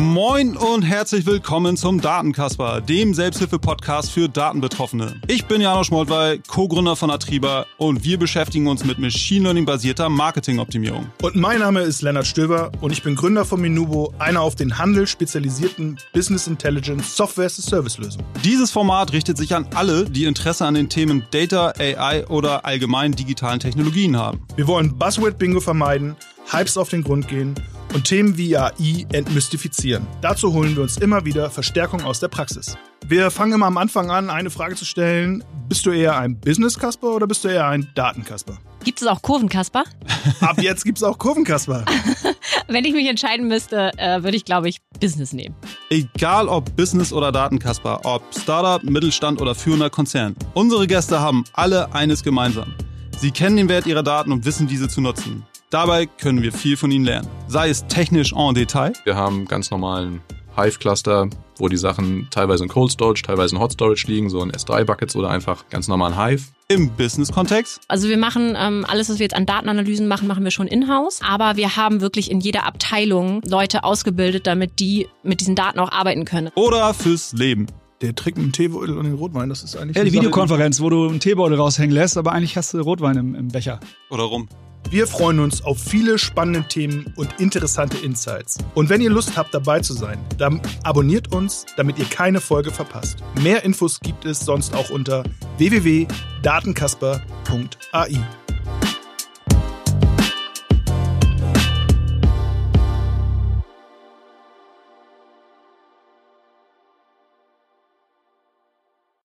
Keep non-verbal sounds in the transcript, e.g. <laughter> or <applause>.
Moin und herzlich willkommen zum Datenkasper, dem Selbsthilfe-Podcast für Datenbetroffene. Ich bin Janosch Moltwey, Co-Gründer von Atriba und wir beschäftigen uns mit Machine Learning-basierter Marketingoptimierung. Und mein Name ist Lennart Stöver und ich bin Gründer von Minubo, einer auf den Handel spezialisierten Business Intelligence Software as a Service Lösung. Dieses Format richtet sich an alle, die Interesse an den Themen Data, AI oder allgemein digitalen Technologien haben. Wir wollen Buzzword-Bingo vermeiden, Hypes auf den Grund gehen und Themen wie AI entmystifizieren. Dazu holen wir uns immer wieder Verstärkung aus der Praxis. Wir fangen immer am Anfang an, eine Frage zu stellen. Bist du eher ein Business-Kasper oder bist du eher ein Datenkasper? Gibt es auch Kurvenkasper? <laughs> Ab jetzt gibt es auch Kurvenkasper. <laughs> Wenn ich mich entscheiden müsste, äh, würde ich, glaube ich, Business nehmen. Egal ob Business oder Datenkasper, ob Startup, Mittelstand oder führender Konzern. Unsere Gäste haben alle eines gemeinsam. Sie kennen den Wert ihrer Daten und wissen diese zu nutzen. Dabei können wir viel von ihnen lernen. Sei es technisch en Detail. Wir haben ganz normalen Hive-Cluster, wo die Sachen teilweise in Cold Storage, teilweise in Hot Storage liegen, so in S3-Buckets oder einfach ganz normalen Hive. Im Business-Kontext. Also wir machen ähm, alles, was wir jetzt an Datenanalysen machen, machen wir schon in-house. Aber wir haben wirklich in jeder Abteilung Leute ausgebildet, damit die mit diesen Daten auch arbeiten können. Oder fürs Leben. Der Trick mit dem Teebeutel und dem Rotwein, das ist eigentlich. Ja, die Videokonferenz, wo du einen Teebeutel raushängen lässt, aber eigentlich hast du Rotwein im, im Becher. Oder rum. Wir freuen uns auf viele spannende Themen und interessante Insights. Und wenn ihr Lust habt, dabei zu sein, dann abonniert uns, damit ihr keine Folge verpasst. Mehr Infos gibt es sonst auch unter www.datenkasper.ai.